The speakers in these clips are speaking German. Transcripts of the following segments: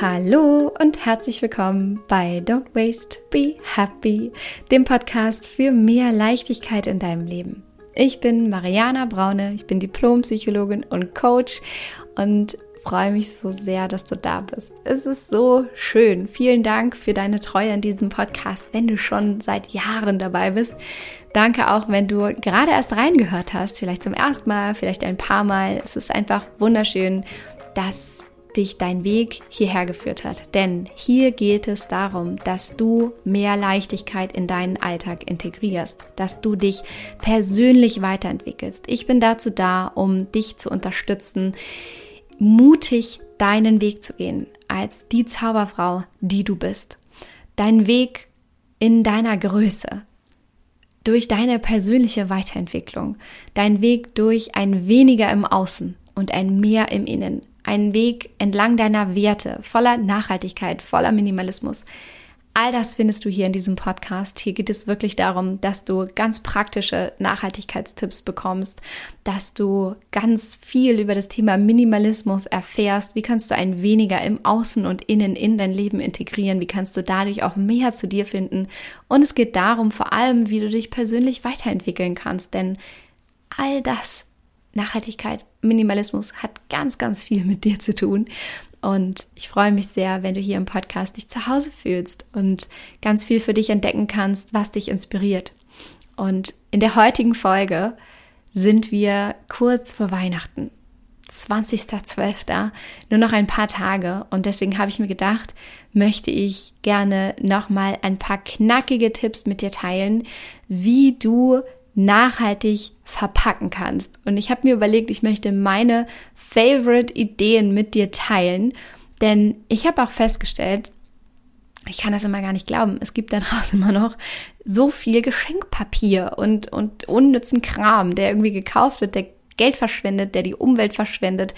Hallo und herzlich willkommen bei Don't Waste, Be Happy, dem Podcast für mehr Leichtigkeit in deinem Leben. Ich bin Mariana Braune, ich bin Diplompsychologin und Coach und freue mich so sehr, dass du da bist. Es ist so schön. Vielen Dank für deine Treue in diesem Podcast, wenn du schon seit Jahren dabei bist. Danke auch, wenn du gerade erst reingehört hast, vielleicht zum ersten Mal, vielleicht ein paar Mal. Es ist einfach wunderschön, dass dich dein Weg hierher geführt hat. Denn hier geht es darum, dass du mehr Leichtigkeit in deinen Alltag integrierst, dass du dich persönlich weiterentwickelst. Ich bin dazu da, um dich zu unterstützen, mutig deinen Weg zu gehen, als die Zauberfrau, die du bist. Dein Weg in deiner Größe, durch deine persönliche Weiterentwicklung, dein Weg durch ein weniger im Außen und ein mehr im Innen, einen Weg entlang deiner Werte, voller Nachhaltigkeit, voller Minimalismus. All das findest du hier in diesem Podcast. Hier geht es wirklich darum, dass du ganz praktische Nachhaltigkeitstipps bekommst, dass du ganz viel über das Thema Minimalismus erfährst. Wie kannst du ein weniger im Außen und Innen in dein Leben integrieren? Wie kannst du dadurch auch mehr zu dir finden? Und es geht darum, vor allem, wie du dich persönlich weiterentwickeln kannst, denn all das Nachhaltigkeit, Minimalismus hat ganz, ganz viel mit dir zu tun. Und ich freue mich sehr, wenn du hier im Podcast dich zu Hause fühlst und ganz viel für dich entdecken kannst, was dich inspiriert. Und in der heutigen Folge sind wir kurz vor Weihnachten. 20.12. Nur noch ein paar Tage. Und deswegen habe ich mir gedacht, möchte ich gerne nochmal ein paar knackige Tipps mit dir teilen, wie du nachhaltig verpacken kannst. Und ich habe mir überlegt, ich möchte meine Favorite Ideen mit dir teilen, denn ich habe auch festgestellt, ich kann das immer gar nicht glauben, es gibt da draußen immer noch so viel Geschenkpapier und, und unnützen Kram, der irgendwie gekauft wird, der Geld verschwendet, der die Umwelt verschwendet,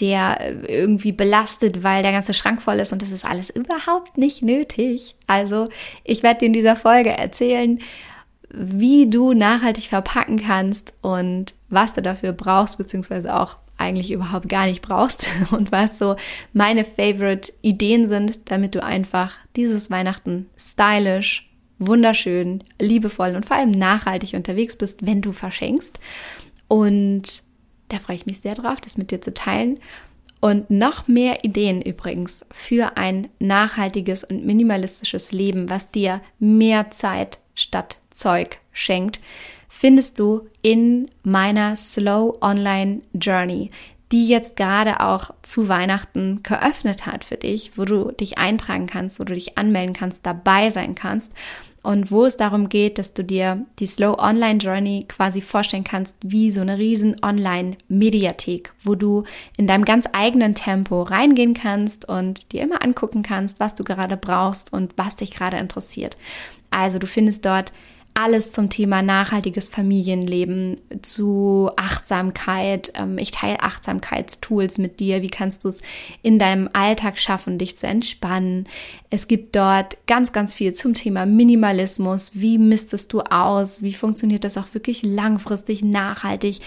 der irgendwie belastet, weil der ganze Schrank voll ist und das ist alles überhaupt nicht nötig. Also ich werde dir in dieser Folge erzählen, wie du nachhaltig verpacken kannst und was du dafür brauchst, beziehungsweise auch eigentlich überhaupt gar nicht brauchst und was so meine Favorite Ideen sind, damit du einfach dieses Weihnachten stylisch, wunderschön, liebevoll und vor allem nachhaltig unterwegs bist, wenn du verschenkst. Und da freue ich mich sehr drauf, das mit dir zu teilen. Und noch mehr Ideen übrigens für ein nachhaltiges und minimalistisches Leben, was dir mehr Zeit statt Zeug schenkt, findest du in meiner Slow Online Journey, die jetzt gerade auch zu Weihnachten geöffnet hat für dich, wo du dich eintragen kannst, wo du dich anmelden kannst, dabei sein kannst und wo es darum geht, dass du dir die Slow Online Journey quasi vorstellen kannst, wie so eine riesen Online Mediathek, wo du in deinem ganz eigenen Tempo reingehen kannst und dir immer angucken kannst, was du gerade brauchst und was dich gerade interessiert. Also du findest dort alles zum Thema nachhaltiges Familienleben, zu Achtsamkeit. Ähm, ich teile Achtsamkeitstools mit dir. Wie kannst du es in deinem Alltag schaffen, dich zu entspannen? Es gibt dort ganz, ganz viel zum Thema Minimalismus. Wie mistest du aus? Wie funktioniert das auch wirklich langfristig, nachhaltig?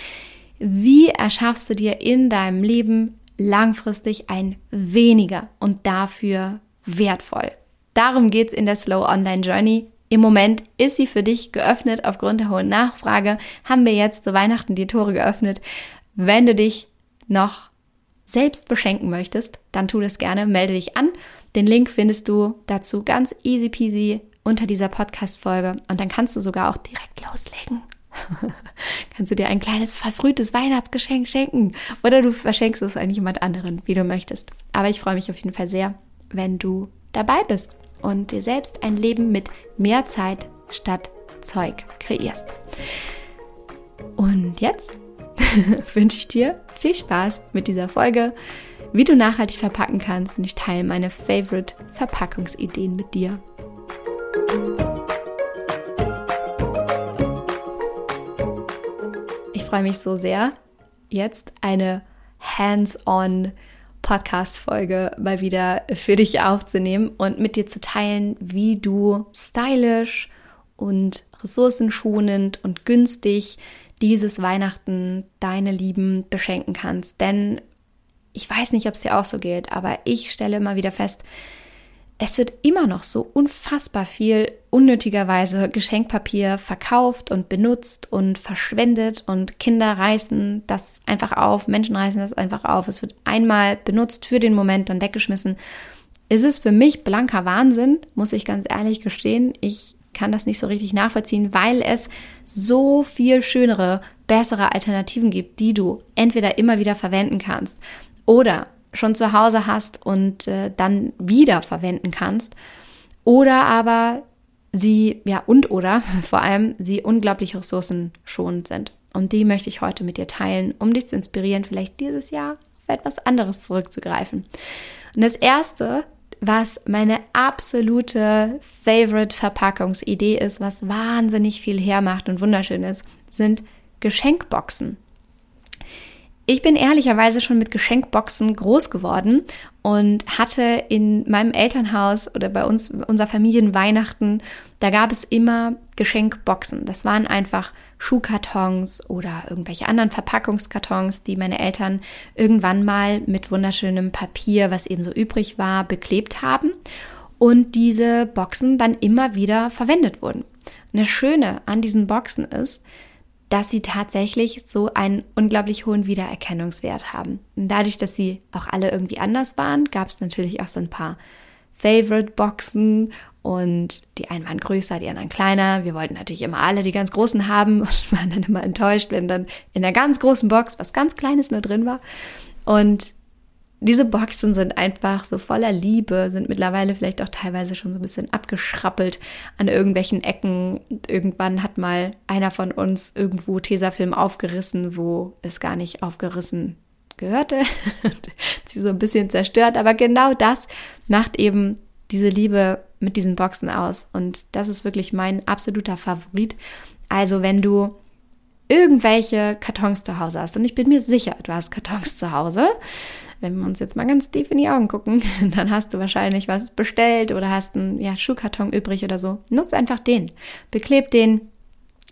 Wie erschaffst du dir in deinem Leben langfristig ein weniger und dafür wertvoll? Darum geht es in der Slow Online Journey. Im Moment ist sie für dich geöffnet aufgrund der hohen Nachfrage. Haben wir jetzt zu Weihnachten die Tore geöffnet. Wenn du dich noch selbst beschenken möchtest, dann tu das gerne, melde dich an. Den Link findest du dazu ganz easy peasy unter dieser Podcast-Folge und dann kannst du sogar auch direkt loslegen. kannst du dir ein kleines verfrühtes Weihnachtsgeschenk schenken oder du verschenkst es an jemand anderen, wie du möchtest. Aber ich freue mich auf jeden Fall sehr, wenn du dabei bist und dir selbst ein Leben mit mehr Zeit statt Zeug kreierst. Und jetzt wünsche ich dir viel Spaß mit dieser Folge, wie du nachhaltig verpacken kannst und ich teile meine Favorite Verpackungsideen mit dir. Ich freue mich so sehr, jetzt eine hands-on Podcast-Folge mal wieder für dich aufzunehmen und mit dir zu teilen, wie du stylisch und ressourcenschonend und günstig dieses Weihnachten deine Lieben beschenken kannst. Denn ich weiß nicht, ob es dir auch so geht, aber ich stelle immer wieder fest, es wird immer noch so unfassbar viel unnötigerweise Geschenkpapier verkauft und benutzt und verschwendet und Kinder reißen das einfach auf, Menschen reißen das einfach auf. Es wird einmal benutzt für den Moment, dann weggeschmissen. Es ist für mich blanker Wahnsinn, muss ich ganz ehrlich gestehen. Ich kann das nicht so richtig nachvollziehen, weil es so viel schönere, bessere Alternativen gibt, die du entweder immer wieder verwenden kannst oder schon zu Hause hast und äh, dann wieder verwenden kannst. Oder aber sie, ja, und oder vor allem sie unglaublich ressourcenschonend sind. Und die möchte ich heute mit dir teilen, um dich zu inspirieren, vielleicht dieses Jahr auf etwas anderes zurückzugreifen. Und das erste, was meine absolute Favorite-Verpackungsidee ist, was wahnsinnig viel hermacht und wunderschön ist, sind Geschenkboxen. Ich bin ehrlicherweise schon mit Geschenkboxen groß geworden und hatte in meinem Elternhaus oder bei uns, unserer Familienweihnachten, da gab es immer Geschenkboxen. Das waren einfach Schuhkartons oder irgendwelche anderen Verpackungskartons, die meine Eltern irgendwann mal mit wunderschönem Papier, was eben so übrig war, beklebt haben und diese Boxen dann immer wieder verwendet wurden. Das Schöne an diesen Boxen ist, dass sie tatsächlich so einen unglaublich hohen Wiedererkennungswert haben. Und dadurch, dass sie auch alle irgendwie anders waren, gab es natürlich auch so ein paar Favorite-Boxen und die einen waren größer, die anderen kleiner. Wir wollten natürlich immer alle die ganz großen haben und waren dann immer enttäuscht, wenn dann in der ganz großen Box was ganz Kleines nur drin war. Und diese Boxen sind einfach so voller Liebe, sind mittlerweile vielleicht auch teilweise schon so ein bisschen abgeschrappelt an irgendwelchen Ecken. Irgendwann hat mal einer von uns irgendwo Tesafilm aufgerissen, wo es gar nicht aufgerissen gehörte. Sie so ein bisschen zerstört. Aber genau das macht eben diese Liebe mit diesen Boxen aus. Und das ist wirklich mein absoluter Favorit. Also wenn du irgendwelche Kartons zu Hause hast, und ich bin mir sicher, du hast Kartons zu Hause, wenn wir uns jetzt mal ganz tief in die Augen gucken, dann hast du wahrscheinlich was bestellt oder hast einen ja, Schuhkarton übrig oder so. Nutz einfach den. Bekleb den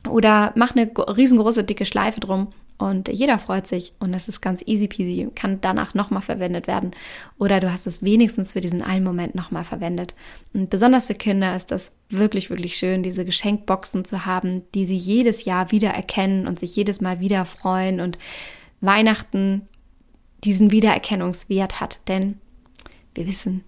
oder mach eine riesengroße dicke Schleife drum und jeder freut sich und es ist ganz easy peasy, kann danach nochmal verwendet werden. Oder du hast es wenigstens für diesen einen Moment nochmal verwendet. Und besonders für Kinder ist das wirklich, wirklich schön, diese Geschenkboxen zu haben, die sie jedes Jahr wieder erkennen und sich jedes Mal wieder freuen. Und Weihnachten diesen Wiedererkennungswert hat. Denn wir wissen,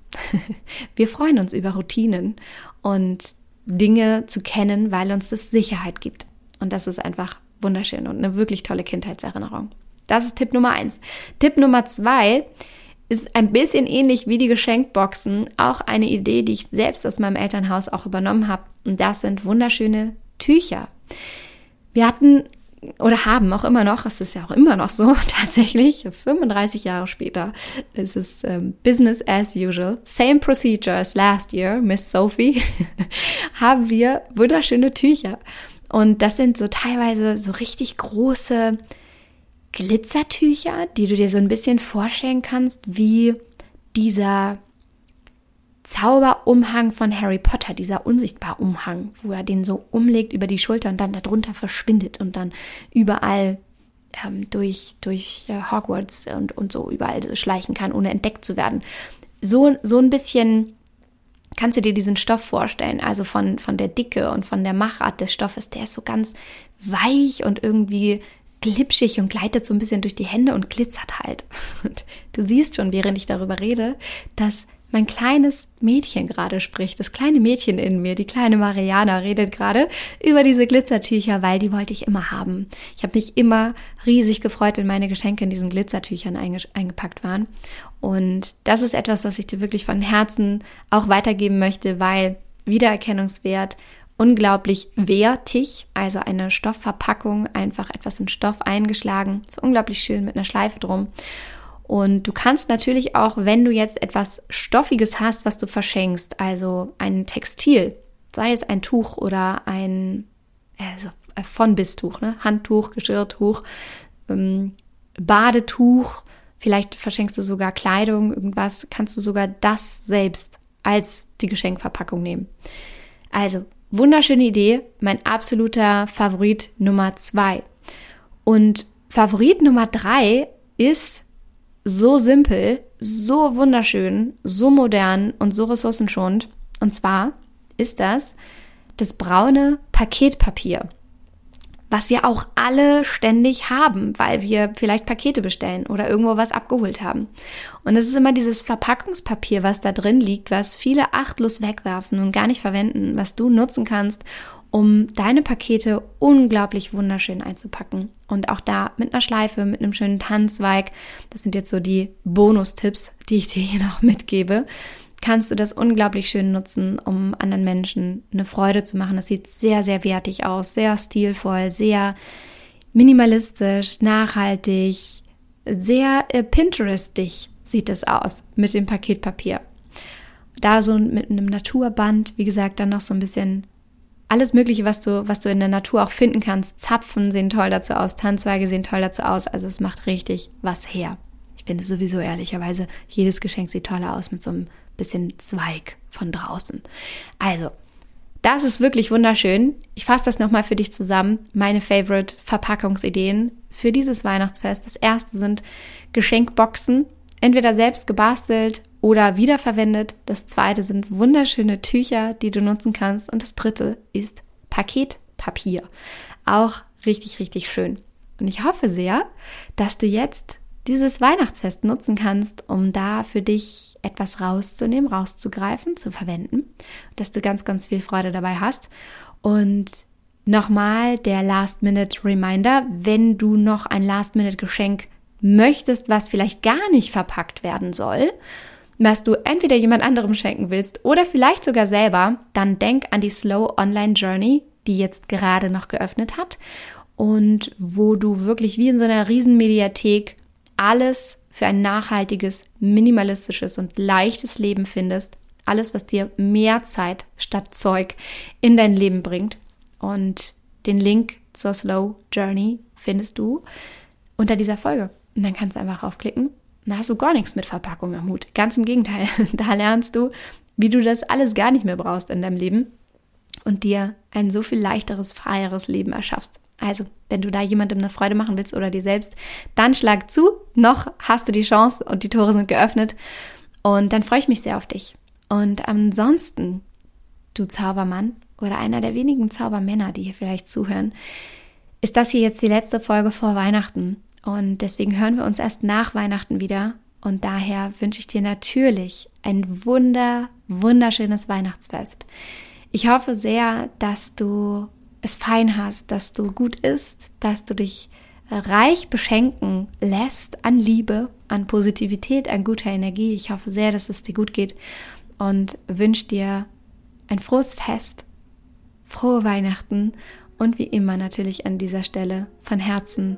wir freuen uns über Routinen und Dinge zu kennen, weil uns das Sicherheit gibt. Und das ist einfach wunderschön und eine wirklich tolle Kindheitserinnerung. Das ist Tipp Nummer eins. Tipp Nummer zwei ist ein bisschen ähnlich wie die Geschenkboxen, auch eine Idee, die ich selbst aus meinem Elternhaus auch übernommen habe. Und das sind wunderschöne Tücher. Wir hatten oder haben auch immer noch, es ist ja auch immer noch so, tatsächlich, 35 Jahre später, ist es ähm, Business as usual, same procedure as last year, Miss Sophie, haben wir wunderschöne Tücher. Und das sind so teilweise so richtig große Glitzertücher, die du dir so ein bisschen vorstellen kannst, wie dieser Zauberumhang von Harry Potter, dieser unsichtbare Umhang, wo er den so umlegt über die Schulter und dann darunter verschwindet und dann überall ähm, durch, durch äh, Hogwarts und, und so überall schleichen kann, ohne entdeckt zu werden. So, so ein bisschen kannst du dir diesen Stoff vorstellen, also von, von der Dicke und von der Machart des Stoffes, der ist so ganz weich und irgendwie glitschig und gleitet so ein bisschen durch die Hände und glitzert halt. Und du siehst schon, während ich darüber rede, dass mein kleines Mädchen gerade spricht. Das kleine Mädchen in mir, die kleine Mariana, redet gerade über diese Glitzertücher, weil die wollte ich immer haben. Ich habe mich immer riesig gefreut, wenn meine Geschenke in diesen Glitzertüchern eingepackt waren. Und das ist etwas, was ich dir wirklich von Herzen auch weitergeben möchte, weil Wiedererkennungswert unglaublich wertig, also eine Stoffverpackung, einfach etwas in Stoff eingeschlagen, ist unglaublich schön mit einer Schleife drum. Und du kannst natürlich auch, wenn du jetzt etwas Stoffiges hast, was du verschenkst, also ein Textil, sei es ein Tuch oder ein also von bis Tuch, ne? Handtuch, Geschirrtuch, ähm, Badetuch, vielleicht verschenkst du sogar Kleidung, irgendwas, kannst du sogar das selbst als die Geschenkverpackung nehmen. Also, wunderschöne Idee, mein absoluter Favorit Nummer zwei. Und Favorit Nummer drei ist so simpel, so wunderschön, so modern und so ressourcenschonend. Und zwar ist das das braune Paketpapier was wir auch alle ständig haben, weil wir vielleicht Pakete bestellen oder irgendwo was abgeholt haben. Und es ist immer dieses Verpackungspapier, was da drin liegt, was viele achtlos wegwerfen und gar nicht verwenden, was du nutzen kannst, um deine Pakete unglaublich wunderschön einzupacken. Und auch da mit einer Schleife, mit einem schönen Tanzweig. Das sind jetzt so die Bonustipps, die ich dir hier noch mitgebe kannst du das unglaublich schön nutzen, um anderen Menschen eine Freude zu machen. Das sieht sehr, sehr wertig aus, sehr stilvoll, sehr minimalistisch, nachhaltig, sehr äh, Pinterestig sieht es aus mit dem Paketpapier. Da so mit einem Naturband, wie gesagt, dann noch so ein bisschen alles Mögliche, was du, was du in der Natur auch finden kannst. Zapfen sehen toll dazu aus, Tanzweige sehen toll dazu aus. Also es macht richtig was her. Ich finde sowieso ehrlicherweise, jedes Geschenk sieht toller aus mit so einem bisschen Zweig von draußen. Also, das ist wirklich wunderschön. Ich fasse das nochmal für dich zusammen. Meine Favorite Verpackungsideen für dieses Weihnachtsfest. Das erste sind Geschenkboxen, entweder selbst gebastelt oder wiederverwendet. Das zweite sind wunderschöne Tücher, die du nutzen kannst. Und das dritte ist Paketpapier. Auch richtig, richtig schön. Und ich hoffe sehr, dass du jetzt dieses Weihnachtsfest nutzen kannst, um da für dich etwas rauszunehmen, rauszugreifen, zu verwenden, dass du ganz, ganz viel Freude dabei hast. Und nochmal der Last-Minute-Reminder, wenn du noch ein Last-Minute-Geschenk möchtest, was vielleicht gar nicht verpackt werden soll, was du entweder jemand anderem schenken willst oder vielleicht sogar selber, dann denk an die Slow Online Journey, die jetzt gerade noch geöffnet hat und wo du wirklich wie in so einer Riesenmediathek alles für ein nachhaltiges, minimalistisches und leichtes Leben findest. Alles, was dir mehr Zeit statt Zeug in dein Leben bringt. Und den Link zur Slow Journey findest du unter dieser Folge. Und dann kannst du einfach aufklicken. Da hast du gar nichts mit Verpackung am Hut. Ganz im Gegenteil. Da lernst du, wie du das alles gar nicht mehr brauchst in deinem Leben und dir ein so viel leichteres, freieres Leben erschaffst. Also, wenn du da jemandem eine Freude machen willst oder dir selbst, dann schlag zu. Noch hast du die Chance und die Tore sind geöffnet. Und dann freue ich mich sehr auf dich. Und ansonsten, du Zaubermann oder einer der wenigen Zaubermänner, die hier vielleicht zuhören, ist das hier jetzt die letzte Folge vor Weihnachten. Und deswegen hören wir uns erst nach Weihnachten wieder. Und daher wünsche ich dir natürlich ein wunder, wunderschönes Weihnachtsfest. Ich hoffe sehr, dass du es fein hast, dass du gut isst, dass du dich äh, reich beschenken lässt an Liebe, an Positivität, an guter Energie. Ich hoffe sehr, dass es dir gut geht und wünsche dir ein frohes Fest, frohe Weihnachten und wie immer natürlich an dieser Stelle von Herzen